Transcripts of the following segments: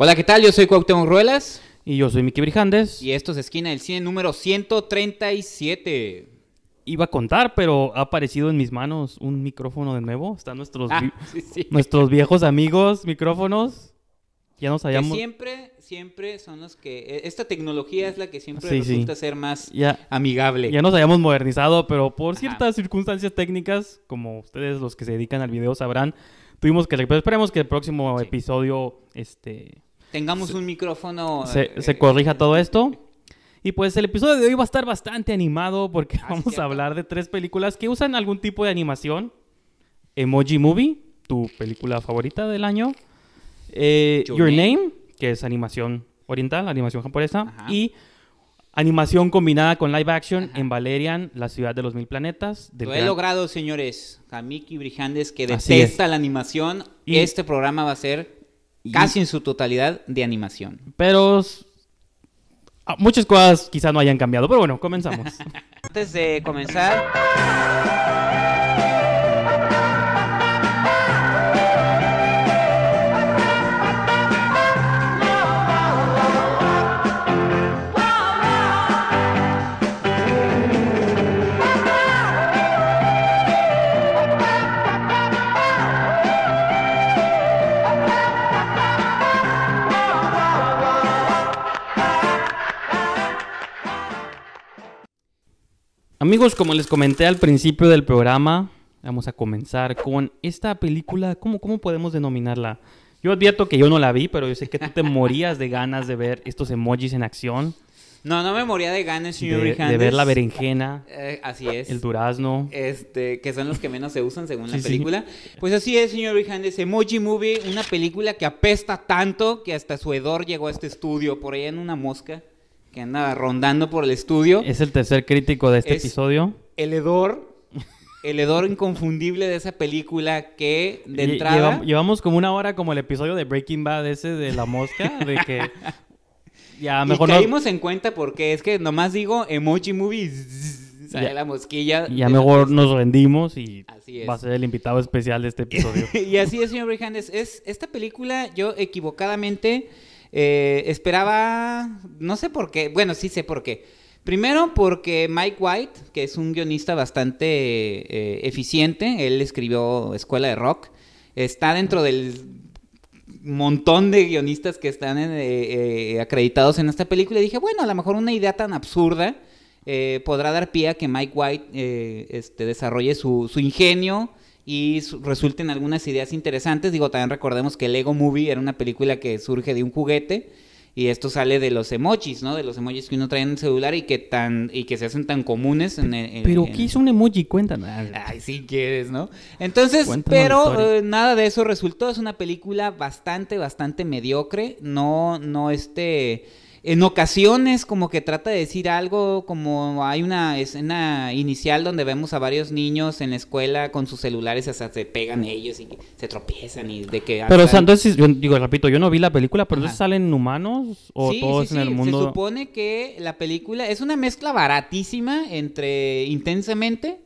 Hola, ¿qué tal? Yo soy Cuauhtémoc Ruelas. Y yo soy Miki Brijandes. Y esto es Esquina del Cine número 137. Iba a contar, pero ha aparecido en mis manos un micrófono de nuevo. Están nuestros, Ah, vi- sí, sí. nuestros viejos amigos micrófonos. Ya nos Que habíamos... siempre, siempre son los que... eh, Esta tecnología es la que siempre Sí, resulta ser más Ya, amigable. ya nos habíamos modernizado, pero por Ajá. ciertas circunstancias técnicas, como ustedes los que se dedican al video sabrán, tuvimos que... Pero esperemos que el próximo episodio este, Tengamos un micrófono... se, eh, se corrija todo esto. Y pues el episodio de hoy va a estar bastante animado porque Ah, vamos cierto. a hablar de tres películas que usan algún tipo de animación. Emoji Movie, tu película favorita del año. Eh, Your Your, Name. Name. que es animación oriental, animación japonesa. Ajá. Y animación combinada con live action Ajá. en Valerian, la ciudad de los mil planetas. del Lo he gran- logrado, señores. A Miki Brijandes, que detesta la animación. Y- Este programa va a ser Y- casi en su totalidad de animación. Pero ah, muchas cosas quizá no hayan cambiado. Pero bueno, comenzamos. Antes de comenzar, Amigos, como les comenté al principio del programa, vamos a comenzar con esta película. ¿Cómo, cómo podemos denominarla? Yo advierto que yo no la vi, pero yo sé que tú te morías de ganas de ver estos emojis en acción, no, no me moría de ganas, señor de, de ver la berenjena, Eh, así es. el durazno. Este, que son los que menos se usan según la sí. película. Pues así es, señor Brijandes. Emoji Movie, una película que apesta tanto que hasta su hedor llegó a este estudio, por allá en una mosca que anda rondando por el estudio. Es el tercer crítico de este Es- episodio. El hedor, el hedor inconfundible de esa película que de Lle- entrada... llevam- llevamos como una hora como el episodio de Breaking Bad ese de la mosca, de que ya y mejor no, caímos en cuenta porque es que nomás digo Emoji Movie, zzz, sale Ya- la mosquilla. ya mejor nos rendimos y Así va a ser el invitado especial de este episodio. y así es, señor Brijandes. Es, esta película, yo equivocadamente eh, esperaba. No sé por qué. Bueno, sí sé por qué. Primero, porque Mike White, que es un guionista bastante eh, eficiente, él escribió Escuela de Rock, está dentro del montón de guionistas que están eh, eh, acreditados en esta película. Y dije, bueno, a lo mejor una idea tan absurda podrá dar pie a que Mike White este, desarrolle su ingenio y su- resulten algunas ideas interesantes. Digo, también recordemos que Lego Movie era una película que surge de un juguete y esto sale de los emojis, ¿no? De los emojis que uno trae en el celular y que tan y que se hacen tan comunes en, en- Pero en- ¿qué hizo un emoji? Cuéntanos. Ay, si quieres, ¿no? Entonces, Cuéntanos pero eh, nada de eso resultó. Es una película bastante, bastante mediocre. No, no, este. En ocasiones, como que trata de decir algo, como hay una escena inicial donde vemos a varios niños en la escuela con sus celulares, hasta se pegan ellos y se tropiezan y de que. Pero, o sea, entonces, yo digo, repito, yo no vi la película, pero entonces salen humanos o Sí, todos sí, en el mundo. Se supone que la película es una mezcla baratísima entre Intensamente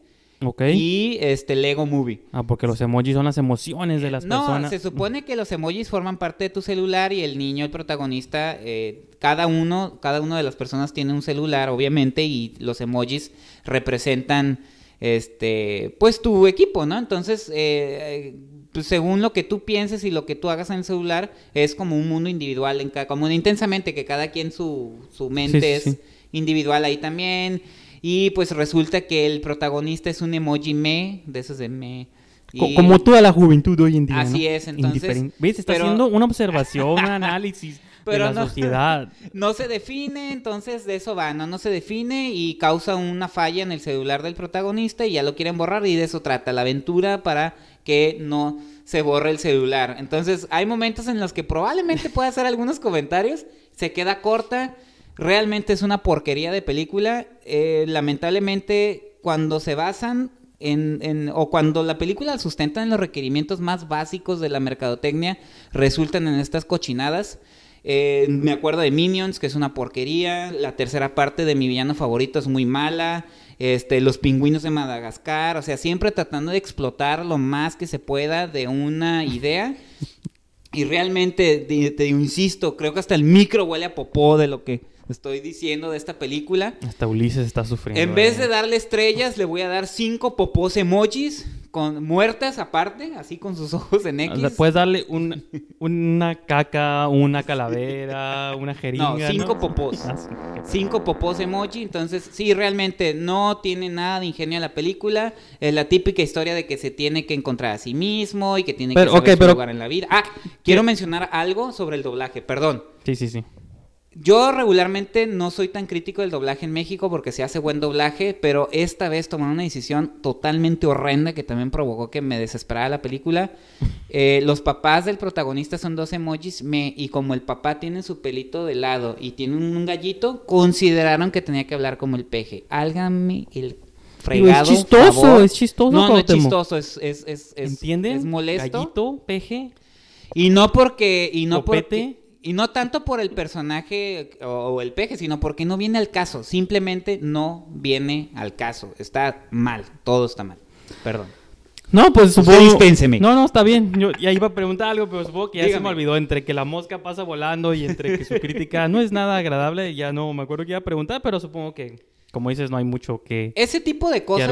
Ok. y este Lego Movie. Ah, porque los emojis son las emociones de las no, personas. se supone que los emojis forman parte de tu celular y el niño, el protagonista, eh, cada uno, cada una de las personas tiene un celular, obviamente, y los emojis representan, este, pues tu equipo, ¿no? Entonces, eh, eh, pues, según lo que tú pienses y lo que tú hagas en el celular, es como un mundo individual, en cada, como intensamente, que cada quien su, su mente Sí, sí, es sí. individual ahí también. Y pues resulta que el protagonista es un emoji me, de esos de me. Y- Como toda la juventud hoy en día. Así ¿no? es, entonces, Indiferente. ¿Ves? Está pero- haciendo una observación, un análisis Pero de la no- sociedad. No se define, entonces de eso va, ¿no? No se define y causa una falla en el celular del protagonista y ya lo quieren borrar y de eso trata la aventura para que no se borre el celular. Entonces hay momentos en los que probablemente pueda hacer algunos comentarios, se queda corta, realmente es una porquería de película, eh, lamentablemente cuando se basan en, en- o cuando la película sustenta en los requerimientos más básicos de la mercadotecnia, resultan en estas cochinadas. Eh, me acuerdo de Minions, que es una porquería. La tercera parte de mi villano favorito es muy mala. Este, los pingüinos de Madagascar. O sea, siempre tratando de explotar lo más que se pueda de una idea. Y realmente, te, te insisto, creo que hasta el micro huele a popó de lo que estoy diciendo de esta película. Hasta Ulises está sufriendo. En vez de darle estrellas, le voy a dar cinco popós emojis con muertas aparte, así con sus ojos en O X. sea, puedes darle un- una caca, una calavera, una jeringa. No, cinco popós. Ah, sí, ok. Cinco popós emoji, entonces sí, realmente no tiene nada de ingenio la película. Es la típica historia de que se tiene que encontrar a sí mismo y que tiene Pero, que saber ok, su pero- lugar en la vida. Ah, quiero mencionar algo sobre el doblaje, perdón. Sí, sí, sí. Yo regularmente no soy tan crítico del doblaje en México porque se hace buen doblaje, pero esta vez tomaron una decisión totalmente horrenda que también provocó que me desesperara la película. Eh, los papás del protagonista son dos emojis me, y como el papá tiene su pelito de lado y tiene un, gallito, consideraron que tenía que hablar como el peje. Álgame el fregado es chistoso, favor. es chistoso, No, no es chistoso, es, es, es, es- ¿Entienden? es molesto. Gallito, peje. Y no porque, y no Copete. porque, y no tanto por el personaje o, el peje, sino porque no viene al caso. Simplemente no viene al caso. Está mal, todo está mal. Perdón. No, pues Usted supongo... dispénseme. No, no, está bien. Yo ya iba a preguntar algo, pero supongo que ya se me olvidó. Entre que la mosca pasa volando y entre que su crítica no es nada agradable, ya no me acuerdo que iba a preguntar, pero supongo que, como dices, no hay mucho que... Ese tipo de cosas,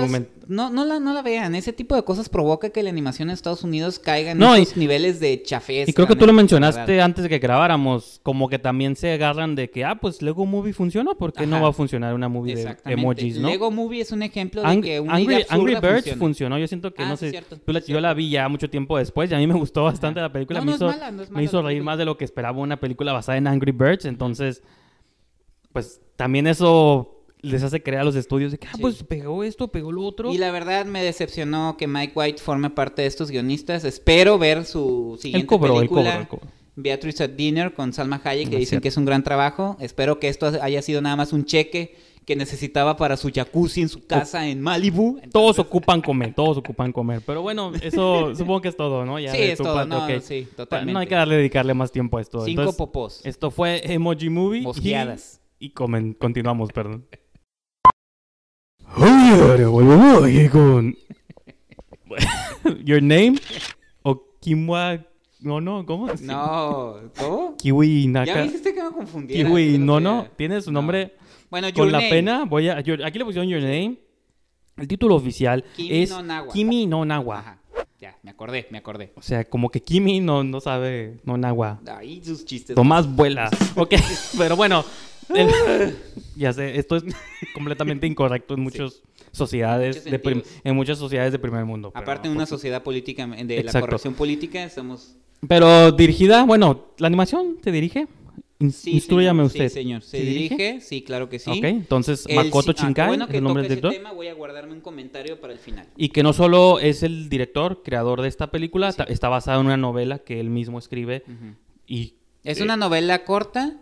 no, no, la, no la vean. Ese tipo de cosas provoca que la animación en Estados Unidos caiga en No, y- esos niveles de chafés. Y creo que tú lo mencionaste antes de que grabáramos, como que también se agarran de que, ah, pues Lego Movie funcionó, ¿por qué no va a funcionar una movie de emojis, no? Lego Movie es un ejemplo de que una Angry, idea absurda Angry Birds funciona. funcionó, yo siento que Ah, no sé, cierto, la- yo la vi ya mucho tiempo después y a mí me gustó bastante Ajá. la película, No, me, no es hizo, mala, no es me hizo reír más de lo que esperaba una película basada en Angry Birds, entonces, pues también eso les hace creer a los estudios de que, ah, Sí. pues pegó esto, pegó lo otro. Y la verdad me decepcionó que Mike White forme parte de estos guionistas. Espero ver su siguiente él cobró, él película. cobró, él cobró. Beatrice at Dinner con Salma Hayek, que No dicen que es un gran trabajo. Espero que esto haya sido nada más un cheque que necesitaba para su jacuzzi en su casa en Malibu. Todos ocupan comer, todos ocupan comer. Pero bueno, eso supongo que es todo, ¿no? Ya Sí, es todo, parte, no, sí, totalmente. No hay que darle dedicarle más tiempo a esto. Cinco Entonces, popós. Esto fue Emoji Movie. y-. Y, comen- continuamos, perdón. Ahora aquí con. Your name? O Kimwa. No, no, ¿cómo? No, ¿cómo? Kiwi Ya Naka. me dijiste que me confundiera. Kiwi, no, no. Tiene su No. nombre. Bueno, Con Your la Name. pena, voy a. your- aquí le pusieron Your Name. El título oficial Kimi es no Nawa. Kimi no Nawa. Ajá. Ya, me acordé, me acordé. O sea, como que Kimi no, no sabe no Nawa. Ahí sus chistes. Tomás vuela. Ok, pero bueno. el- ya sé, esto es completamente incorrecto en muchas sociedades, muchos de en muchas sociedades de primer mundo. Aparte de una sociedad política, de la Exacto. corrección política, estamos... Pero dirigida, bueno, ¿la animación se dirige? In- Sí, señor, usted. Sí, señor. Se ¿Se dirige? dirige? sí, claro que sí. Ok, entonces El Makoto si- ah, bueno es el nombre del director. tema, voy a guardarme un comentario para el final. Y que no solo es el director, creador de esta película, está basada en una novela que él mismo escribe y Es eh, una novela corta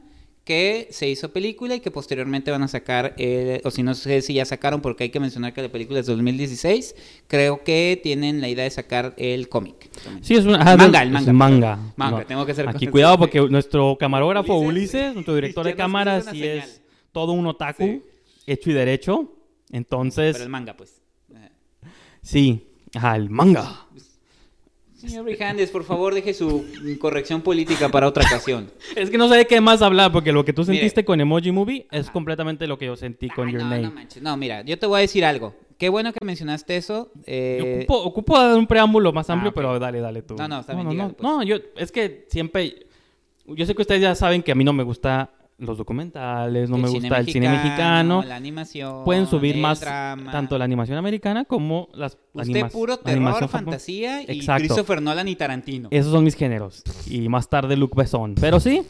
que se hizo película y que posteriormente van a sacar, eh, o si no sé si ya sacaron, porque hay que mencionar que la película es de 2016, creo que tienen la idea de sacar el cómic. Sí, es una ah, Manga, es el manga. manga. Manga, No. tengo que ser Aquí cuidado porque nuestro camarógrafo Ulises, Ulises, nuestro director de cámara, sí señal. es todo un otaku, Sí. hecho y derecho. Entonces, Pero el manga, pues. Ajá. sí, ajá, el manga. Señor Brijandes, por favor, deje su corrección política para otra ocasión. Es que no sé de qué más hablar porque lo que tú sentiste con Emoji Movie es Ajá. completamente lo que yo sentí con Ay, Your no, Name. No, manches. no, mira, yo te voy a decir algo. Qué bueno que mencionaste eso. eh, Ocupo, ocupo dar un preámbulo más Ah, amplio, pero dale, dale tú. No, no, está bien, no, no, pues. no, yo, es que siempre, yo sé que ustedes ya saben que a mí no me gusta los documentales, no me gusta el cine mexicano. La animación. Pueden subir más drama. tanto la animación americana como las Usted animas- puro terror, fantasía y Exacto. Christopher Nolan y Tarantino. Esos son mis géneros. Y más tarde Luc Besson. Pero sí,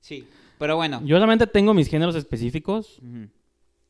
Sí, pero bueno. yo realmente tengo mis géneros específicos.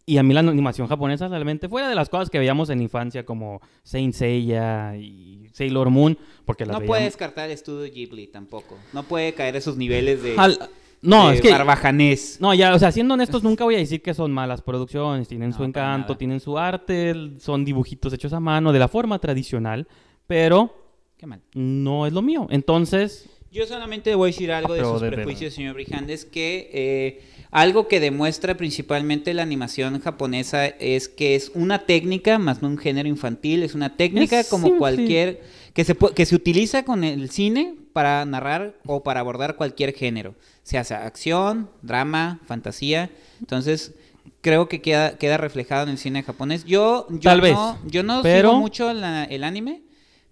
Y a mí la animación japonesa realmente, fuera de las cosas que veíamos en infancia como Saint Seiya y Sailor Moon, porque las No puede descartar el estudio Ghibli tampoco. No puede caer esos niveles de, Al- No, es que... barbajanés. No, ya, o sea, siendo honestos, nunca voy a decir que son malas producciones, tienen No, su encanto, nada. tienen su arte, son dibujitos hechos a mano, de la forma tradicional, pero Qué mal. no es lo mío. Entonces, Yo solamente voy a decir algo de Pero sus de- prejuicios, señor Brijandes, que eh, algo que demuestra principalmente la animación japonesa es que es una técnica, más no un género infantil, es una técnica Es como simple. cualquier que se pu- que se utiliza con el cine para narrar o para abordar cualquier género, sea sea acción, drama, fantasía. Entonces, creo que queda, queda reflejado en el cine japonés. Yo, yo Tal vez, no, yo no pero- sigo mucho la- el anime,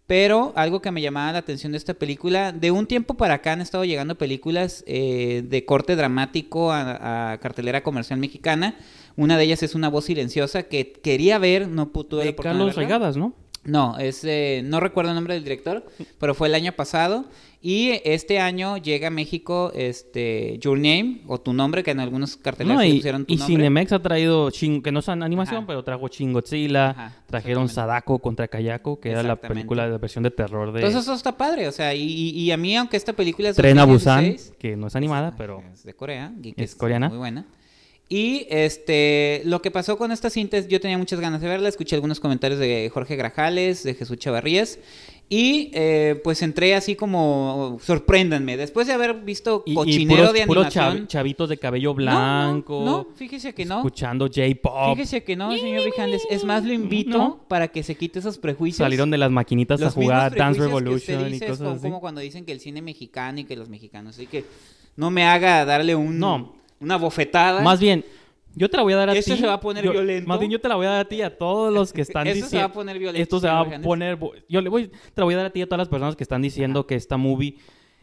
pero algo que me llamaba la atención de esta película, de un tiempo para acá han estado llegando películas eh, de corte dramático a, a cartelera comercial mexicana. Una de ellas es Una voz silenciosa que quería ver, no pu- tuve la De Carlos. Regadas, ¿no? No, es, eh, no recuerdo el nombre del director, pero fue el año pasado. Y este año llega a México este, Your Name, o Tu Nombre, que en algunos carteles No, y, pusieron Tu y Nombre. Cinemex ha traído, que no es animación, Ajá. pero trajo Ajá, trajeron. Sadako contra Kayako, que era la película de la versión de terror de Entonces eso está padre, o sea, y, y- y a mí, aunque esta película es Tren a 2016, Busan, que no es animada, pero Es de Corea, y que Es coreana. Muy buena. Y este, lo que pasó con esta cinta, es- yo tenía muchas ganas de verla, escuché algunos comentarios de Jorge Grajales, de Jesús Chavarrías, y eh, pues entré así como, sorpréndanme, después de haber visto y, y cochinero puros, de puros animación. chav- chavitos de cabello blanco, No, no, fíjese que no. escuchando J-pop, Fíjese que no, señor Vijandes. Es más, lo invito No. para que se quite esos prejuicios. salieron de las maquinitas a jugar Dance Revolution y dice cosas como, así. como cuando dicen que el cine mexicano y que los mexicanos. Así que no me haga darle un, No. Una bofetada. Más bien, yo te la voy a dar a Esto ti. se va a poner yo- violento. Más bien yo te la voy a dar a ti y a todos los que están diciendo. se va a poner violento, Esto se va a poner. Yo le voy, te la voy a dar a ti y a todas las personas que están diciendo que esta movie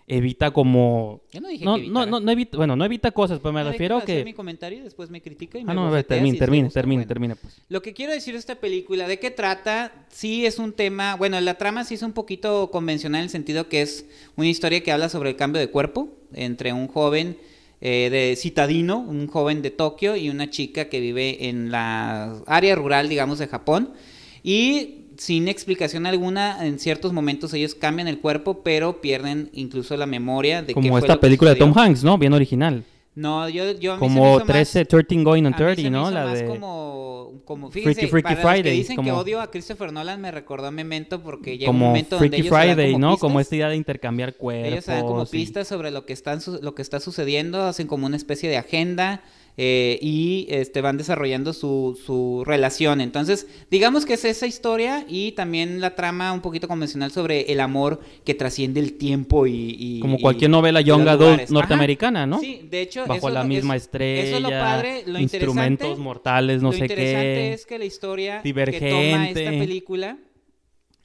evita como. Yo no dije No, que no, no, no evita, bueno, no evita cosas, pero me refiero a que. mi comentario y después me critica y me Ah, no, a ver, bofetea termine, termine, termine, Bueno. termine, pues. Lo que quiero decir de esta película, ¿de qué trata? Sí es un tema, bueno, la trama sí es un poquito convencional en el sentido que es una historia que habla sobre el cambio de cuerpo entre un joven eh, de citadino, un joven de Tokio y una chica que vive en la área rural, digamos, de Japón. Y sin explicación alguna, en ciertos momentos ellos cambian el cuerpo, pero pierden incluso la memoria de qué Como fue esta lo que película de Tom. Hanks, ¿no? Bien original. No, yo, yo Como hizo más- 13, 13 Going on a mí se 30, me ¿no? La de. como, como Freaky fíjese, Freaky para los que Friday, dicen que como- odio a Christopher Nolan me recordó a Memento porque llega un momento donde Freaky ellos se dan Friday, como ¿no? pistas, Como esta idea de intercambiar cuerpos. ellos se dan como y- pistas sobre lo que están su- lo que está sucediendo, hacen como una especie de agenda eh, y este van desarrollando su, su relación. Entonces, digamos que es esa historia y también la trama un poquito convencional sobre el amor que trasciende el tiempo y, y- Como y- cualquier novela young adult. Ajá. norteamericana, ¿no? Sí, de hecho, Bajo eso la lo- misma es- estrella. Eso es lo padre, lo instrumentos interesante. mortales, no lo sé interesante qué. es que la historia que Divergente. toma esta película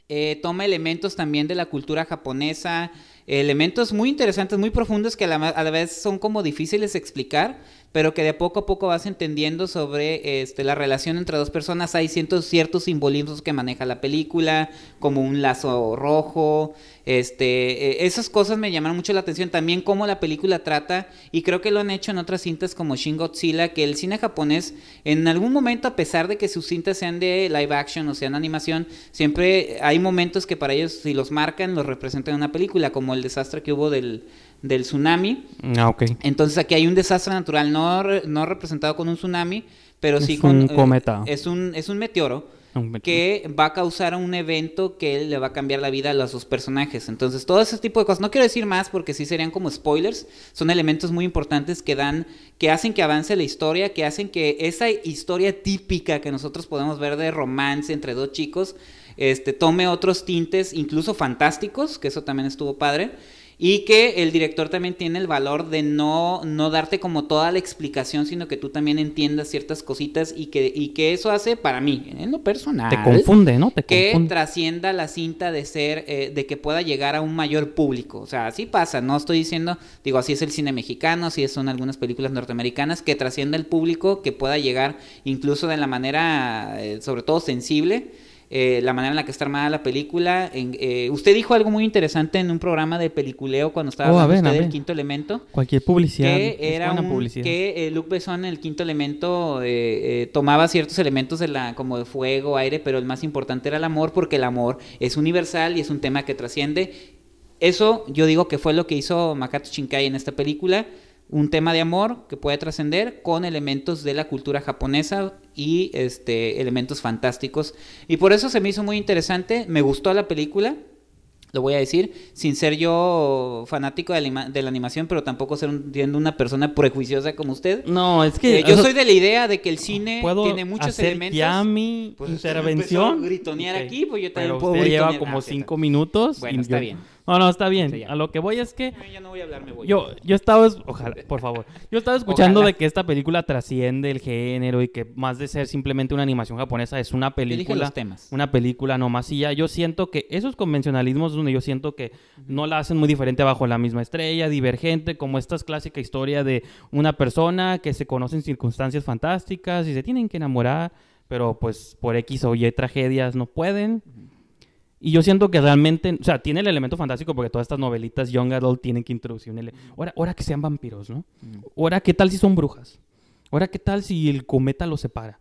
eh, toma elementos también de la cultura japonesa, elementos muy interesantes, muy profundos que a la, a la vez son como difíciles de explicar, pero que de poco a poco vas entendiendo sobre este, la relación entre dos personas. Hay ciertos, ciertos simbolismos que maneja la película, como un lazo rojo. Este, eh, esas cosas me llamaron mucho la atención. También cómo la película trata, y creo que lo han hecho en otras cintas como Shin Godzilla, que el cine japonés, en algún momento, a pesar de que sus cintas sean de live action o sean animación, siempre hay momentos que para ellos, si los marcan, los representan en una película, como el desastre que hubo del, del tsunami. Ah, ok. Entonces aquí hay un desastre natural, no, re- no representado con un tsunami, pero Es sí con... un eh, cometa. es, un, es un meteoro Un met- que va a causar un evento que le va a cambiar la vida a los dos personajes. Entonces, todo ese tipo de cosas. No quiero decir más porque sí serían como spoilers. Son elementos muy importantes que dan, que hacen que avance la historia, que hacen que esa historia típica que nosotros podemos ver de romance entre dos chicos, este, tome otros tintes, incluso fantásticos, que eso también estuvo padre. Y que el director también tiene el valor de no, no darte como toda la explicación, sino que tú también entiendas ciertas cositas y que, y que eso hace para mí, en lo personal Te confunde, ¿no? Te que confunde. trascienda la cinta de ser, eh, de que pueda llegar a un mayor público. O sea, así pasa, no estoy diciendo, digo, así es el cine mexicano, así son algunas películas norteamericanas, que trascienda el público, que pueda llegar incluso de la manera, eh, sobre todo sensible. Eh, la manera en la que está armada la película. En- eh, usted dijo algo muy interesante en un programa de peliculeo cuando estaba Oh, hablando ver, a usted del quinto elemento Cualquier publicidad. que era un, publicidad. que eh, Luc Besson en el quinto elemento eh, eh, tomaba ciertos elementos de la como de fuego, aire, pero el más importante era el amor porque el amor es universal y es un tema que trasciende. Eso yo digo que fue lo que hizo Makoto Shinkai en esta película, un tema de amor que puede trascender con elementos de la cultura japonesa y este elementos fantásticos y por eso se me hizo muy interesante, me gustó la película lo voy a decir, sin ser yo fanático de la, de la animación, pero tampoco ser un- siendo una persona prejuiciosa como usted. No, es que. Eh, yo soy de la idea de que el cine ¿puedo tiene muchos hacer elementos. ya mi Pues intervención. gritonear aquí, pues yo también Pero puedo usted lleva como Ah, ok, cinco minutos. Bueno, y está yo- bien. No, no, está bien. Sí, a lo que voy es que Ya no voy a hablar, me voy. yo, yo estaba, es- ojalá, por favor, yo estaba escuchando Ojalá. de que esta película trasciende el género y que más de ser simplemente una animación japonesa es una Yo película, los temas. una película nomás y ya. Yo siento que esos convencionalismos donde yo siento que no la hacen muy diferente bajo la misma estrella, divergente, como esta es clásica historia de una persona que se conoce en circunstancias fantásticas y se tienen que enamorar, pero pues por X o Y tragedias no pueden. Y yo siento que realmente, o sea, tiene el elemento fantástico porque todas estas novelitas Young Adult tienen que introducir un ele- ahora, ahora que sean vampiros, ¿no? Ahora, ¿qué tal si son brujas? Ahora, ¿qué tal si el cometa los separa?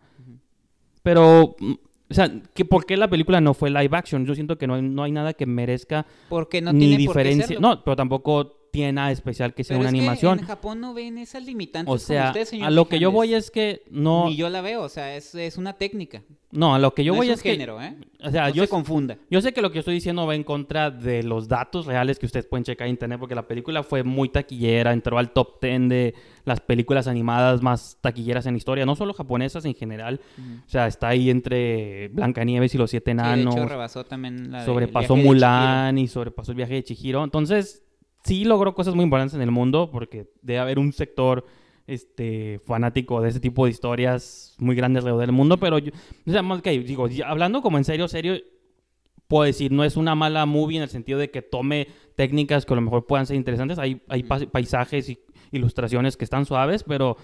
Pero, mm, o sea, ¿qué, ¿por qué la película no fue live action? Yo siento que no hay, no hay nada que merezca Porque no ni tiene por qué diferencia. serlo. No, pero tampoco tiene nada especial que sea Pero una es que animación. en Japón no ven esas limitantes O como sea, usted, señor a lo que yo voy es que no... Ni yo la veo, o sea, es, es una técnica. No, a lo que yo no voy es es que... género, ¿eh? O sea, no yo se confunda. Yo sé que lo que yo estoy diciendo va en contra de los datos reales que ustedes pueden checar en internet, porque la película fue muy taquillera, entró al top 10 de las películas animadas más taquilleras en la historia, no solo japonesas en general. O sea, está ahí entre Blancanieves y los Siete Sí, de Enanos, hecho, rebasó también la de sobrepasó de Mulan y sobrepasó el viaje de Chihiro. Entonces, sí logró cosas muy importantes en el mundo, porque debe haber un sector este fanático de ese tipo de historias muy grande alrededor del mundo, pero yo, o sea, más que digo, hablando como en serio, serio, puedo decir, no es una mala movie en el sentido de que tome técnicas que a lo mejor puedan ser interesantes, hay, hay pa- paisajes y ilustraciones que están suaves, pero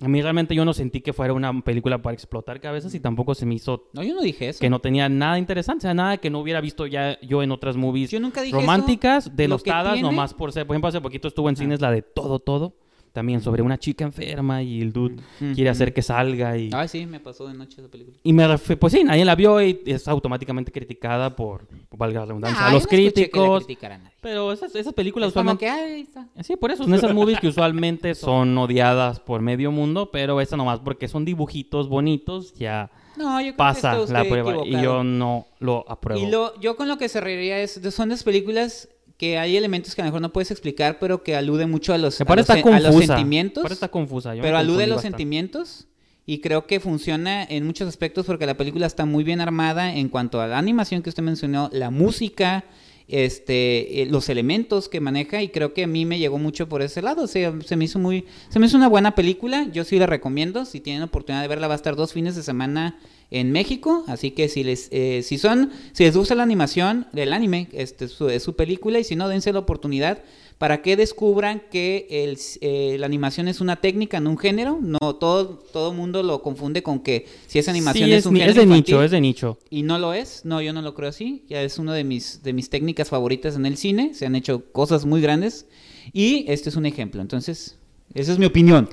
a mí realmente yo no sentí que fuera una película para explotar cabezas y tampoco se me hizo No, yo no dije eso. que no tenía nada interesante, o sea, nada que no hubiera visto ya yo en otras movies Yo nunca dije románticas, eso. Denostadas, tiene- nomás por ser, por ejemplo, hace poquito estuvo en cines la de Todo Todo, también sobre una chica enferma y el dude Ujú. quiere hacer que salga y... Ay, sí, me pasó de noche esa película. Y me refi- pues sí, nadie la vio y es automáticamente criticada por, por valga la redundancia, Ah, a yo los no que críticos. criticara a nadie. Pero esas, esas películas Es como usualmente... que, ay, ahí está. Sí, por eso, son esas movies que usualmente son odiadas por medio mundo, pero esta nomás porque son dibujitos bonitos, ya No, yo creo que pasa usted la prueba y equivocado. yo no lo apruebo. Y lo, yo con lo que se reiría es, son esas películas que hay elementos que a lo mejor no puedes explicar, pero que aluden mucho a los, Me a parece los, está a los confusa. sentimientos. Parece está confusa. yo pero alude a los bastante. sentimientos y creo que funciona en muchos aspectos porque la película está muy bien armada en cuanto a la animación que usted mencionó, la música, este, eh, los elementos que maneja y creo que a mí me llegó mucho por ese lado, o sea, se me hizo muy, se me hizo una buena película, yo sí la recomiendo, si tienen oportunidad de verla va a estar dos fines de semana en México, así que si les, eh, si son, si les gusta la animación del anime, este es su, es su película y si no dense la oportunidad para que descubran que el, eh, la animación es una técnica, no un género. No todo todo mundo lo confunde con que si es animación Sí, es, es, un género es de infantil, nicho, es de nicho. y no lo es. No, yo no lo creo así. Ya es una de mis de mis técnicas favoritas en el cine. Se han hecho cosas muy grandes y este es un ejemplo. Entonces, esa es mi opinión.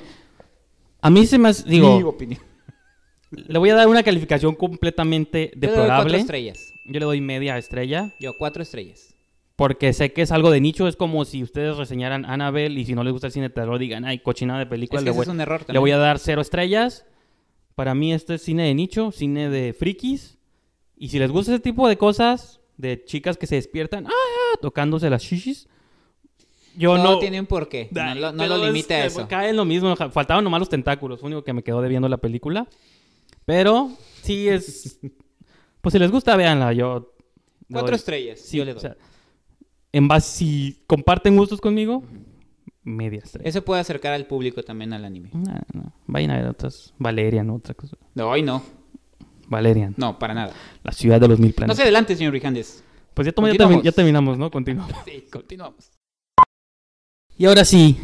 A mí se me hace- digo, Mi opinión. Le voy a dar una calificación completamente Yo le doy cuatro deplorable. estrellas. Yo le doy media estrella Yo cuatro estrellas. porque sé que es algo de nicho, es como si ustedes reseñaran Annabelle y si no les gusta el cine de terror digan, "Ay, cochinada de película." Es que le voy, es un error le también. voy a dar cero estrellas. Para mí este es cine de nicho, cine de frikis. Y si les gusta ese tipo de cosas, de chicas que se despiertan, ah, tocándose las shishis, yo no, no... tiene un porqué. No, lo, no lo es limita a eso. Cae en lo mismo. Faltaban nomás los tentáculos. Fue lo único que me quedó debiendo la película. Pero sí es. Pues si les gusta, véanla. Yo. Cuatro doy- estrellas. Sí, yo le o doy. sea, en base, si comparten gustos conmigo, media estrella. Eso puede acercar al público también al anime. No, no. Vayan a ver otras. Valerian, otra cosa. No, hoy no. Valerian. No, para nada. La ciudad de los mil No planetas. se adelante, señor Rijandes. Pues ya, ya termi- ya terminamos, ¿no? Continuamos. Sí, continuamos. Y ahora sí,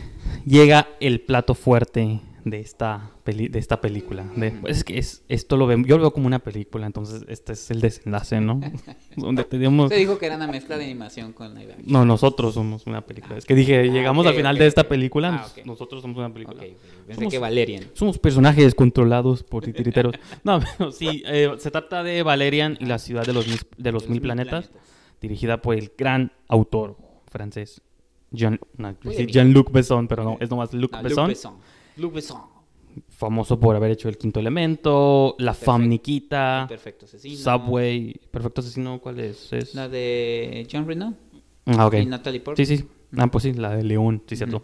llega el plato fuerte de esta, peli- de esta película. De- pues es que es, esto lo veo, yo lo veo como una película, entonces este es el desenlace, ¿no? Donde tenemos... Se dijo que era una mezcla de animación con live action. No, nosotros somos una película. Es que dije, llegamos ok, al final de esta película, Ah, nosotros somos una película. Pensé Somos- que Valerian. Somos personajes controlados por titiriteros. No, pero sí, eh, se trata de Valerian y la ciudad de los, mis- de los mil planetas, dirigida por el gran autor francés Jean, no. Jean-Luc Besson, pero no, es nomás Luc No, Besson, Luc Besson. Luc Besson. famoso por haber hecho El Quinto Elemento, La Perfecto. Fam El Nikita, Perfecto asesino. Subway, Perfecto Asesino, ¿cuál es? Es- La de John Reno Ah, ok. y Natalie Portman. Sí, sí. Ah, pues sí, la de León, sí, cierto.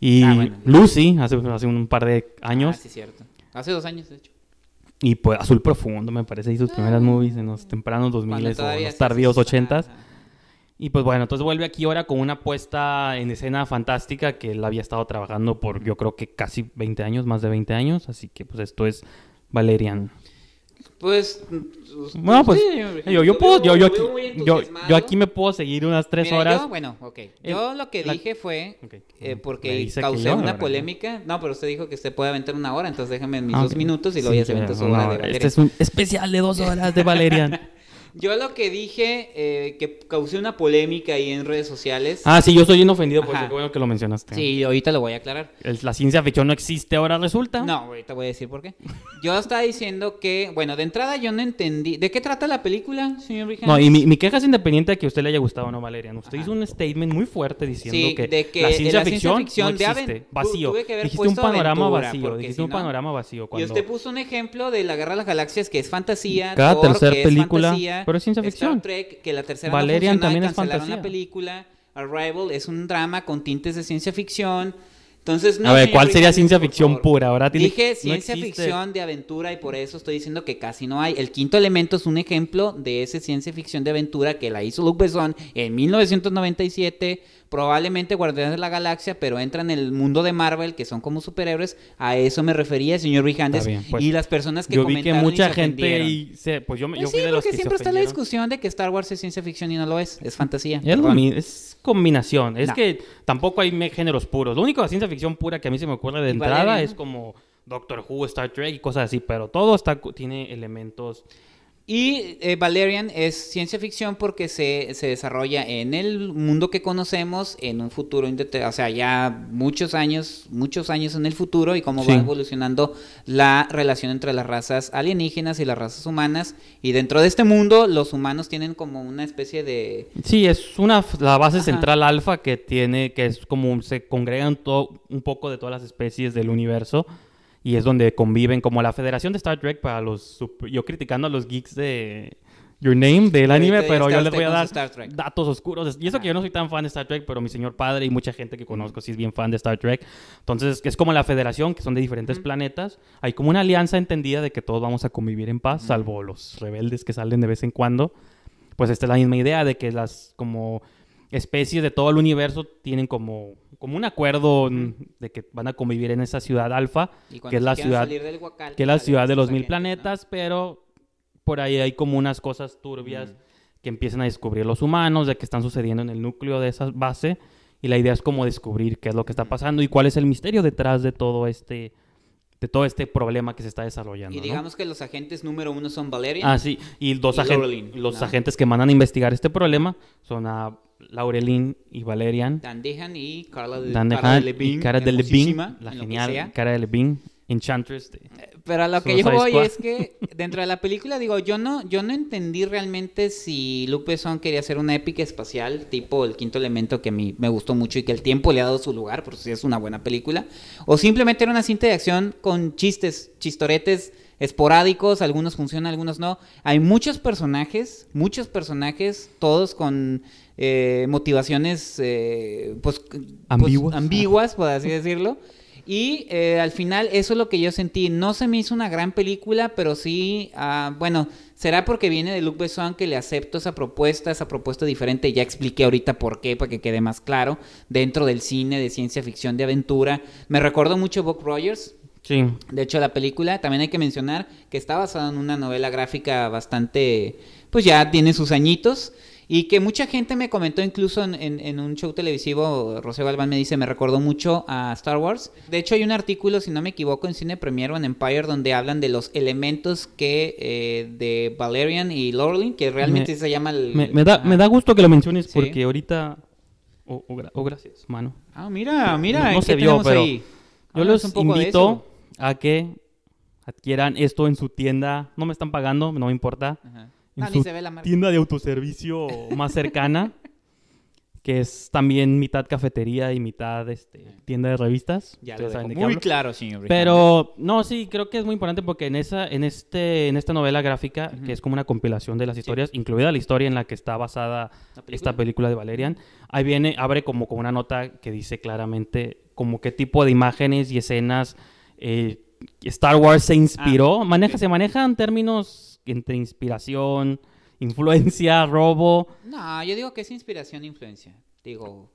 Y Ah, bueno. Lucy, hace, hace un par de años. Ah, sí, cierto. Hace dos años, de hecho. Y pues Azul Profundo, me parece, y sus primeras movies en los tempranos 2000 Cuando o los tardíos sí, sí. 80 Ajá. Y pues bueno, entonces vuelve aquí ahora con una puesta en escena fantástica que él había estado trabajando por yo creo que casi 20 años, más de 20 años. Así que pues esto es Valerian. Pues. Bueno, pues sí, yo, yo puedo, yo, yo, aquí, yo, yo aquí me puedo seguir unas tres Mira, horas. yo, bueno, ok. Yo lo que la- dije fue, Ok. eh, porque causé una polémica. No, pero usted dijo que usted puede aventar una hora, entonces déjame mis Ah, dos minutos y luego Sí, ya se sí, aventa su hora de Valeria. Este es un especial de dos horas de Valerian. Yo lo que dije, eh, que causé una polémica ahí en redes sociales. ah, sí, yo soy bien ofendido por eso. Qué bueno que lo mencionaste. Sí, ahorita lo voy a aclarar. El- la ciencia ficción no existe ahora, resulta. No, ahorita voy a decir por qué. Yo estaba diciendo que, bueno, de entrada yo no entendí. ¿De qué trata la película, señor Rijan? No, y mi, mi queja es independiente de que a usted le haya gustado o no, Valerian. Usted Ajá. hizo un statement muy fuerte diciendo Sí, que, de que la la ciencia, ciencia ficción, ficción no de existe. tu- vacío. tuve que dijiste un panorama aventura, vacío. Dijiste si un no- panorama vacío. Y Cuando usted puso un ejemplo de la Guerra de las Galaxias, que es fantasía. Cada Thor, tercer que es película, fantasía, pero es ciencia Star ficción. Trek, que la tercera Valerian no y también es fantasía. la película. Arrival es un drama con tintes de ciencia ficción. Entonces, no, a ver, ¿cuál sería ciencia ficción pura? Ahora tiene Dije no ciencia existe. ficción de aventura y por eso estoy diciendo que casi no hay. El quinto elemento es un ejemplo de ese ciencia ficción de aventura que la hizo Luc Besson en 1997. Probablemente Guardianes de la Galaxia, pero entra en el mundo de Marvel, que son como superhéroes. A eso me refería, señor Rijandes. Pues, y las personas que Yo vi que y mucha se gente y se, pues yo, Pues yo sí, fui de los porque que siempre se está la discusión de que Star Wars es ciencia ficción y no lo es. Es fantasía. Es, es combinación. Es No. que tampoco hay géneros puros. Lo único de ciencia ficción pura que a mí se me ocurre de entrada Valerian. es como Doctor Who, Star Trek y cosas así. Pero todo está tiene elementos. Y eh, Valerian es ciencia ficción porque se, se desarrolla en el mundo que conocemos en un futuro, o sea, ya muchos años, muchos años en el futuro y cómo Sí. va evolucionando la relación entre las razas alienígenas y las razas humanas. Y dentro de este mundo, los humanos tienen como una especie de... Sí, es una la base Ajá. central alfa que tiene que es como se congregan to- un poco de todas las especies del universo y es donde conviven como la Federación de Star Trek para los yo criticando a los geeks de Your Name del anime, pero yo les voy a dar datos oscuros. Y eso que yo no soy tan fan de Star Trek, pero mi señor padre y mucha gente que conozco sí es bien fan de Star Trek. Entonces, es como la federación, que son de diferentes planetas. Hay como una alianza entendida de que todos vamos a convivir en paz, salvo los rebeldes que salen de vez en cuando. Pues esta es la misma idea de que las como especies de todo el universo tienen como, como un acuerdo de que van a convivir en esa ciudad alfa, que es la ciudad Huacal, que es la ciudad de los mil planetas, pero por ahí hay como unas cosas turbias que empiezan a descubrir los humanos, de que están sucediendo en el núcleo de esa base, y la idea es como descubrir qué es lo que está pasando y cuál es el misterio detrás de todo este, de todo este problema que se está desarrollando. Y ¿no? digamos que los agentes número uno son Valerian. Ah, sí, y dos y agen- los ¿no? agentes que mandan a investigar este problema son a Laurelin y Valerian. Dan Dehan y Carla de, Dan Cara y Cara de hermosísima, la genial. Cara de Levine, Enchantress. de- Pero a lo que yo voy es que dentro de la película, digo, yo no, yo no entendí realmente si Luke Besson quería hacer una épica espacial, tipo El Quinto Elemento, que a mí me gustó mucho y que el tiempo le ha dado su lugar, por si es una buena película, o simplemente era una cinta de acción con chistes, chistoretes esporádicos, algunos funcionan, algunos no. Hay muchos personajes, muchos personajes, todos con eh, motivaciones, eh, pues, pues, Ambiguas. ambiguas, por así decirlo. Y eh, al final eso es lo que yo sentí. No se me hizo una gran película, pero sí, ah, bueno, será porque viene de Luc Besson que le acepto esa propuesta, esa propuesta diferente. Ya expliqué ahorita por qué, para que quede más claro. Dentro del cine de ciencia ficción, de aventura. Me recordó mucho Buck Rogers, Sí, de hecho, la película también hay que mencionar que está basada en una novela gráfica bastante, pues ya tiene sus añitos. Y que mucha gente me comentó incluso en, en- en un show televisivo, Rocío Galván me dice, me recordó mucho a Star Wars. De hecho, hay un artículo, si no me equivoco, en Cine Premiere o en Empire, donde hablan de los elementos que eh, de Valerian y Laureline, que realmente Me- se llama el... Me, me da, me da gusto que lo menciones Sí. porque ahorita... Oh, oh, gra- oh, gracias, mano. Ah, mira, mira, No- no ¿qué se vio, pero ahí? Yo los invito a que adquieran esto en su tienda. No me están pagando, no me importa. Ajá. En No, ni su se ve la marca. tienda de autoservicio más cercana, que es también mitad cafetería y mitad este, tienda de revistas. Ya lo saben de muy hablo. claro, señor. Pero no, sí, creo que es muy importante porque en esa, en este, en esta novela gráfica, que es como una compilación de las historias, incluida la historia en la que está basada esta película de Valerian, ahí viene, abre como con una nota que dice claramente como qué tipo de imágenes y escenas eh, Star Wars se inspiró. Ah, maneja, ok. se manejan términos entre inspiración influencia, robo. No, yo digo que es inspiración e influencia. Digo,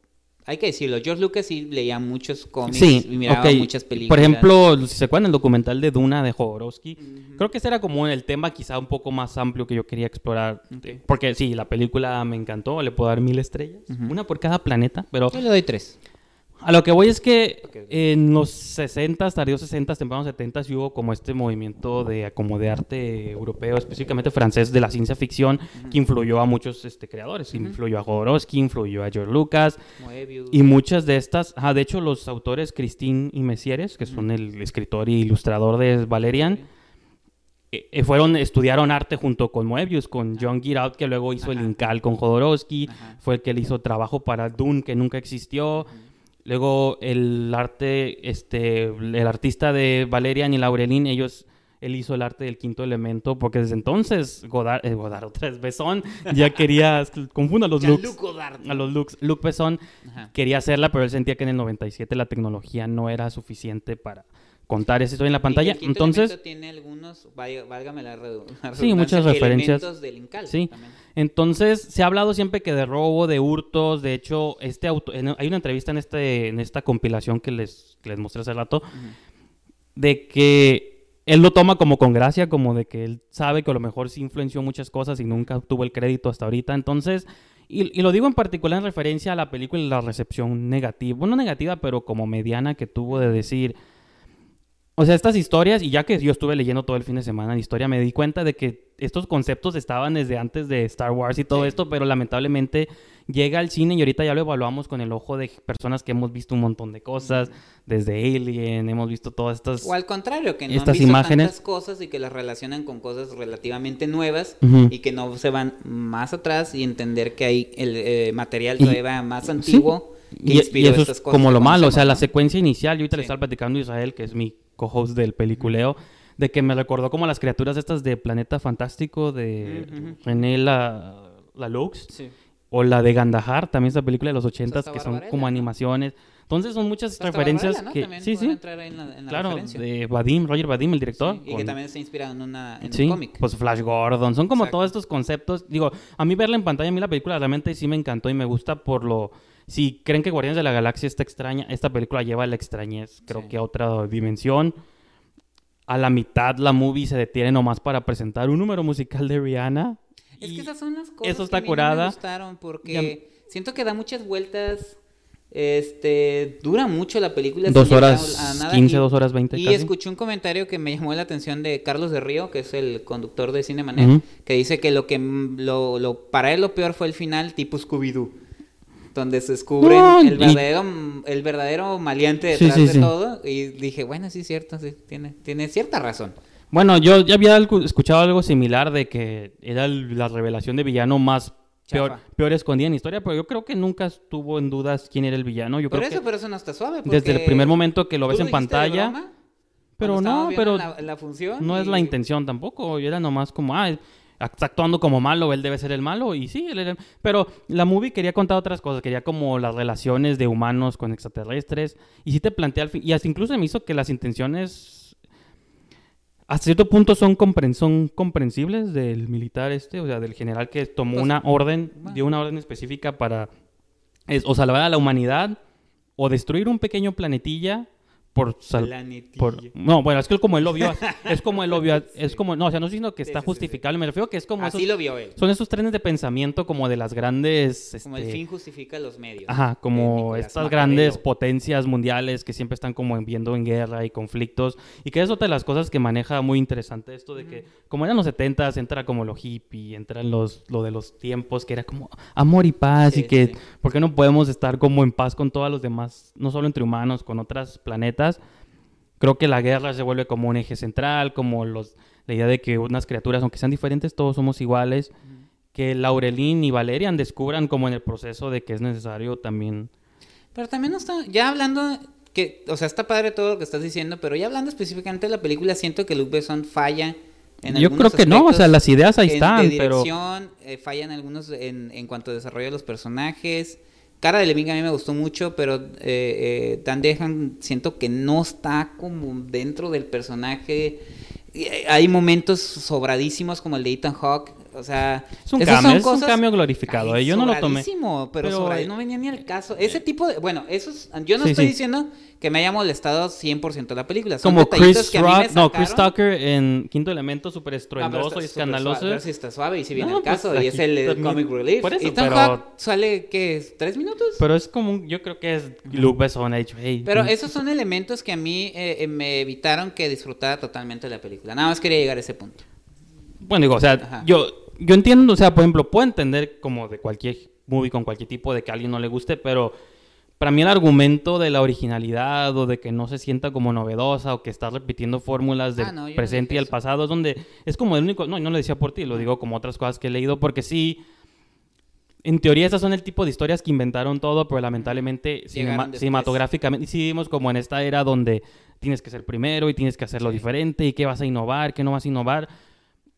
hay que decirlo, George Lucas sí leía muchos cómics Sí, y miraba muchas películas. Por ejemplo, si se acuerdan el documental de Duna de Jodorowsky, creo que ese era como el tema quizá un poco más amplio que yo quería explorar. Ok. Porque sí, la película me encantó, le puedo dar mil estrellas, una por cada planeta, pero Yo le doy tres. A lo que voy es que Ok. en los 60, tardíos 60, tempranos 70 sí hubo como este movimiento de como de arte europeo, específicamente francés de la ciencia ficción, que influyó a muchos este, creadores. Influyó a Jodorowsky, influyó a George Lucas, Moebius. y muchas de estas, ajá, de hecho los autores Christine y Mesieres, que son el escritor y ilustrador de Valerian, eh, eh, fueron, estudiaron arte junto con Moebius, con John Giraud, que luego hizo el. Incal con Jodorowsky, Ajá. fue el que le hizo trabajo para Dune, que nunca existió. Luego el arte, este, el artista de Valerian y Laurelin, ellos, él hizo el arte del quinto elemento, porque desde entonces Godard, eh, Godard otra vez, Besson, ya quería, confunda los looks a los looks. Luc Besson Ajá. quería hacerla, pero él sentía que en el 97 la tecnología no era suficiente para contar esa historia en la pantalla. el quinto Entonces, tiene algunos, válgame la redu- la Sí, muchas redundancia, referencias. del Incal Sí. también. entonces se ha hablado siempre que de robo, de hurtos. De hecho, este auto, en- hay una entrevista en este, en esta compilación que les, que les mostré hace rato, de que él lo toma como con gracia, como de que él sabe que a lo mejor sí influenció muchas cosas y nunca tuvo el crédito hasta ahorita. Entonces, y, y lo digo en particular en referencia a la película y la recepción negativa, bueno, no negativa, pero como mediana que tuvo de decir, o sea, estas historias, y ya que yo estuve leyendo todo el fin de semana la historia, me di cuenta de que estos conceptos estaban desde antes de Star Wars y todo Sí. esto, pero lamentablemente llega al cine y ahorita ya lo evaluamos con el ojo de personas que hemos visto un montón de cosas, desde Alien, hemos visto todas estas... O al contrario, que no Estas han visto imágenes. tantas cosas y que las relacionan con cosas relativamente nuevas y que no se van más atrás y entender que hay el eh, material Y- todavía más antiguo que Y, y eso estas es cosas como lo malo, o sea, la secuencia inicial, yo ahorita le Sí. estaba platicando a Israel, que es mi co-host del peliculeo, de que me recordó como las criaturas estas de Planeta Fantástico de. René la, la Lux, Sí. o la de Gandahar, también esa película de los ochentas que son como animaciones. Entonces son muchas Hasta referencias que... También Sí, sí, entrar en la, en la claro, de Vadim, Roger Vadim, el director. Sí, y que también está inspirado en, una, en Sí, un cómic. pues Flash Gordon, son como Exacto. todos estos conceptos. Digo, a mí verla en pantalla, a mí la película realmente sí me encantó y me gusta por lo... Si creen que Guardianes de la Galaxia está extraña, esta película lleva la extrañez, creo Sí. que a otra dimensión. A la mitad la movie se detiene nomás para presentar un número musical de Rihanna. Es que esas son las cosas eso está que a mí me gustaron porque siento que da muchas vueltas. Este dura mucho la película. Dos horas a nada, 15, y- dos horas 20 Y casi. escuché un comentario que me llamó la atención de Carlos de Río, que es el conductor de Cinemanet, Ujú. que dice que lo que lo, lo- para él lo peor fue el final tipo Scooby-Doo. Donde se descubren No, el y- verdadero el verdadero maleante detrás sí, de sí. todo. Y dije, bueno, sí es cierto, sí, tiene, tiene cierta razón. Bueno, yo ya había algo- escuchado algo similar de que era el- la revelación de villano más peor, peor escondida en la historia, pero yo creo que nunca estuvo en dudas quién era el villano. Yo Por creo eso, que pero eso no está suave. desde el primer momento que lo ¿tú ves en pantalla, broma? pero no, pero la, la función no es la y- intención tampoco. Yo era nomás como, ah, está actuando como malo, él debe ser el malo, y sí, él era Pero la movie quería contar otras cosas, quería como las relaciones de humanos con extraterrestres, y sí te plantea al fin, y hasta incluso me hizo que las intenciones hasta cierto punto son, compren- son comprensibles del militar este, o sea, del general que tomó una orden, bueno. dio una orden específica para es, o salvar a la humanidad o destruir un pequeño planetilla por sal- por- no, bueno, es que como él lo vio, es como él lo vio, es como, no, o sea, no estoy diciendo que está sí, sí, sí. justificable, me refiero que es como Así esos, lo vio él. son esos trenes de pensamiento como de las grandes, Como el este, fin justifica los medios. Ajá, como estas grandes potencias mundiales que siempre están como viendo en guerra y conflictos. Y que es otra de las cosas que maneja muy interesante esto de que, como eran los 70 entra como lo hippie, entran los, lo de los tiempos, que era como amor y paz y que, sí. ¿por qué no podemos estar como en paz con todos los demás, no solo entre humanos, con otros planetas? Creo que la guerra se vuelve como un eje central, como los, la idea de que unas criaturas, aunque sean diferentes, todos somos iguales. Que Laurelín y Valerian descubran como en el proceso de que es necesario también Pero también no está, ya hablando, que, o sea, está padre todo lo que estás diciendo, pero ya hablando específicamente de la película, siento que Luc Besson falla en Yo creo que no, o sea, las ideas ahí en- están, de pero dirección, eh, falla en algunos en, en cuanto a desarrollo de los personajes. Cara de Levine a mí me gustó mucho, pero eh, eh, Dan Dejan siento que no está como dentro del personaje. Eh, Hay momentos sobradísimos como el de Ethan Hawke, o sea, Es un cambio, son es un cosas- cambio glorificado, Ay, eh, yo no lo tomé. pero, Pero, eh, no venía ni al caso. Ese tipo de, bueno, esos, yo no Sí, estoy sí. diciendo que me haya molestado 100% la película. Son Como Chris que a mí me Rock, no, Chris. Tucker en Quinto Elemento, súper pero estruendoso está y escandaloso. suave, pero sí está suave y si viene No, el pues, caso. y es el, comic relief. por eso, Ethan pero- Hawke sale, ¿qué es? ¿Tres minutos? Pero es como, un- yo creo que es Luke Besson ha dicho, hey. Pero mm, esos son elementos que a mí eh, eh, me evitaron que disfrutara totalmente la película. Nada más quería llegar a ese punto. Bueno, digo, o sea, Ajá. yo, yo entiendo, o sea, por ejemplo, puedo entender como de cualquier movie con cualquier tipo de que a alguien no le guste, pero para mí el argumento de la originalidad o de que no se sienta como novedosa o que estás repitiendo fórmulas del Ah, no, yo no presente y dije el eso. pasado es donde es como el único, no, y no lo decía por ti, lo digo como otras cosas que he leído, porque sí, en teoría esas son el tipo de historias que inventaron todo, pero lamentablemente cinema- cinematográficamente sí vivimos como en esta era donde tienes que ser primero y tienes que hacerlo Sí. diferente y qué vas a innovar, qué no vas a innovar.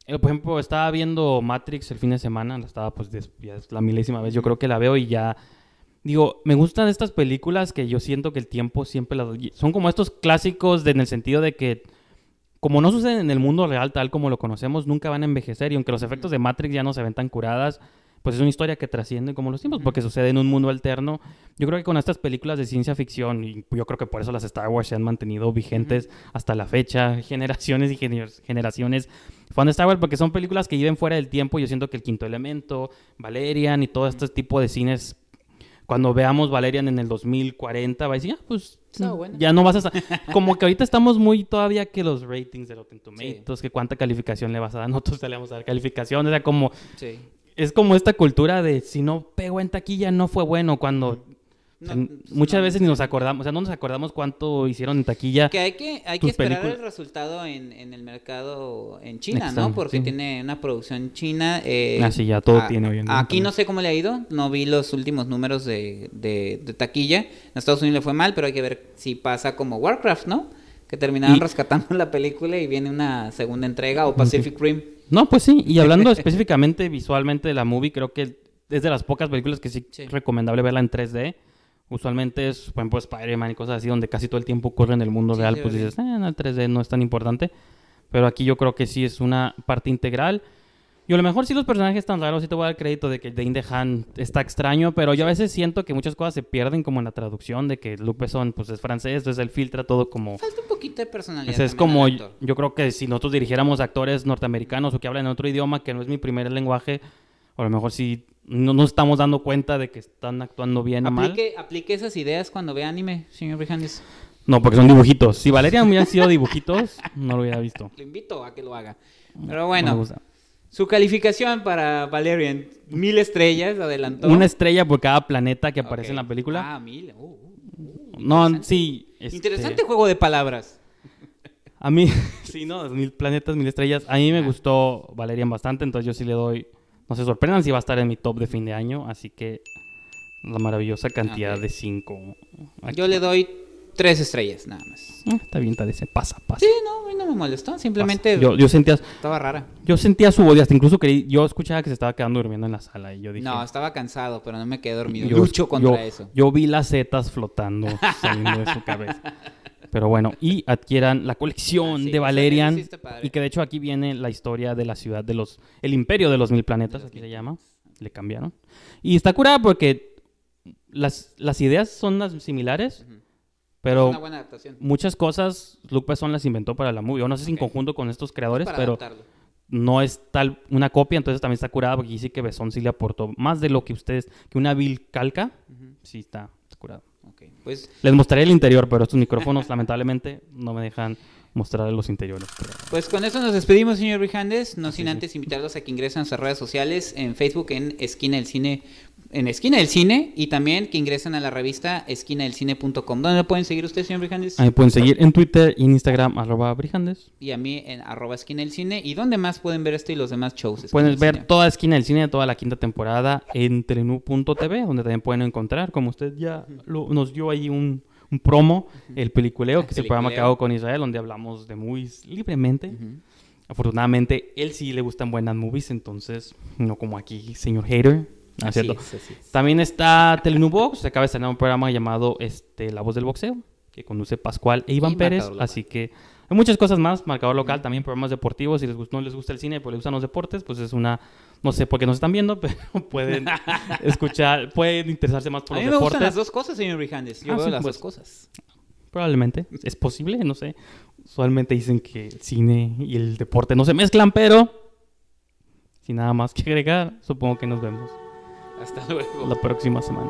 Eh, por ejemplo, estaba viendo Matrix el fin de semana, la estaba pues ya es la milésima vez, yo creo que la veo y ya digo, me gustan estas películas que yo siento que el tiempo siempre las son como estos clásicos en el sentido de que como no suceden en el mundo real tal como lo conocemos, nunca van a envejecer y aunque los efectos de Matrix ya no se ven tan curadas, pues es una historia que trasciende como los tiempos porque sucede en un mundo alterno. Yo creo que con estas películas de ciencia ficción y yo creo que por eso las Star Wars se han mantenido vigentes hasta la fecha, generaciones y gener- generaciones fan de Star Wars porque son películas que viven fuera del tiempo. Yo siento que el Quinto Elemento, Valerian y todo este tipo de cines cuando veamos Valerian en el 2040, va a decir, ah, pues Está bueno. ya no vas a... sa- Como que ahorita estamos muy todavía que los ratings de Rotten Tomatoes, que cuánta calificación le vas a dar, nosotros le vamos a dar calificación, o sea, como... Sí. Es como esta cultura de si no pegó en taquilla no fue bueno, cuando... No, muchas no, veces ni nos acordamos, o sea, no nos acordamos cuánto hicieron en taquilla. Que hay que, hay que esperar películas. el resultado en, en el mercado en China, ¿no? Porque sí. tiene una producción china. eh, Ah, sí, ya todo a- tiene hoy en día Aquí también. no sé cómo le ha ido, no vi los últimos números de, de, de taquilla. En Estados Unidos le fue mal, pero hay que ver si pasa como Warcraft, ¿no? Que terminaron Y- rescatando la película y viene una segunda entrega o Pacific Rim. No, pues sí, y hablando específicamente visualmente de la movie, creo que es de las pocas películas que sí, Sí. es recomendable verla en 3D. Usualmente es, por ejemplo, Spider-Man y cosas así, donde casi todo el tiempo ocurre en el mundo Sí, real, pues dices, eh, no, el 3D no es tan importante. Pero aquí yo creo que sí es una parte integral. Y a lo mejor sí los personajes están raros, sí te voy a dar crédito de que Dane DeHaan está extraño, pero yo a veces siento que muchas cosas se pierden como en la traducción, de que Luc Besson pues es francés, entonces él filtra todo como... Falta un poquito de personalidad. O sea, es como, yo, creo que si nosotros dirigiéramos actores norteamericanos o que hablan en otro idioma que no es mi primer lenguaje, a lo mejor sí no nos estamos dando cuenta de que están actuando bien o mal. Aplique, esas ideas cuando vea anime, señor Brijandes. No, porque son dibujitos. Si Valeria hubiera sido dibujitos, no lo hubiera visto. Lo invito a que lo haga. Pero No bueno, me gusta. Su calificación para Valerian, mil estrellas, adelantó. Una estrella por cada planeta que aparece en la película. Ah, mil. uh, uh, uh, no, sí. este, Interesante juego de palabras. A mí, sí, no, mil planetas, mil estrellas. A mí me gustó Valerian bastante, entonces yo sí le doy. No se sorprendan si va a estar en mi top de fin de año, así que la maravillosa cantidad de cinco. Aquí. Yo le doy tres estrellas, nada más. Ah, está bien, está ese pasa, pasa. Sí, no, a mí no me molestó. Simplemente Yo, yo sentía, estaba rara. yo sentía su voz y hasta incluso creí, yo escuchaba que se estaba quedando durmiendo en la sala y yo dije. No, estaba cansado, pero no me quedé dormido. yo- Lucho contra yo- eso. Yo vi las setas flotando saliendo de su cabeza. Pero bueno, y adquieran la colección Ah, sí, de Valerian. y que de hecho aquí viene la historia de la ciudad de los. El imperio de los mil planetas, los aquí mil se llama. Le cambiaron. Y está curada porque las, las ideas son las similares, Ujú. Pero Es una buena adaptación. muchas cosas Luke Besson las inventó para la movie. Yo no sé si en conjunto con estos creadores, pero adaptarlo. no es tal una copia, entonces también está curada porque dice que Besson sí le aportó más de lo que ustedes, que una vil calca, sí está, está curado. Ok, Pues Les mostraré el interior, pero estos micrófonos lamentablemente no me dejan mostrar los interiores. Pues con eso nos despedimos, señor Rijandes. No sin sí. antes invitarlos a que ingresen a nuestras redes sociales en Facebook en Esquina del Cine, en Esquina del Cine, y también que ingresen a la revista esquinadelcine.com. ¿Dónde pueden seguir usted, señor Rijandes? Ahí pueden seguir en Twitter y en Instagram, arroba Brijandes. Y a mí en arroba esquina del cine. ¿Y dónde más pueden ver esto y los demás shows? Pueden ver Cine? toda esquina del cine, toda la quinta temporada en telenú.tv, donde también pueden encontrar, como usted ya lo- nos dio ahí un, un promo, el peliculeo, El que es el programa que hago con Israel, donde hablamos de movies libremente. Afortunadamente, él sí le gustan buenas movies, entonces, no como aquí, señor hater. ¿No es Así cierto? es, así es. También está Telenú Box, se acaba de estrenar un programa llamado este, La Voz del Boxeo. que conduce Pascual e Iván Y Pérez. Así que hay muchas cosas más. Marcador local, también programas deportivos. Si les gust- no les gusta el cine, pero les gustan los deportes, pues es una. No sé por qué nos están viendo, pero pueden escuchar, pueden interesarse más por A los mí me gustan deportes. las dos cosas, señor Rijandes. Yo Ah, veo sí, las pues. dos cosas. Probablemente. Es posible, no sé. Usualmente dicen que el cine y el deporte no se mezclan, pero. Sin nada más que agregar, supongo que nos vemos Hasta luego. la próxima semana.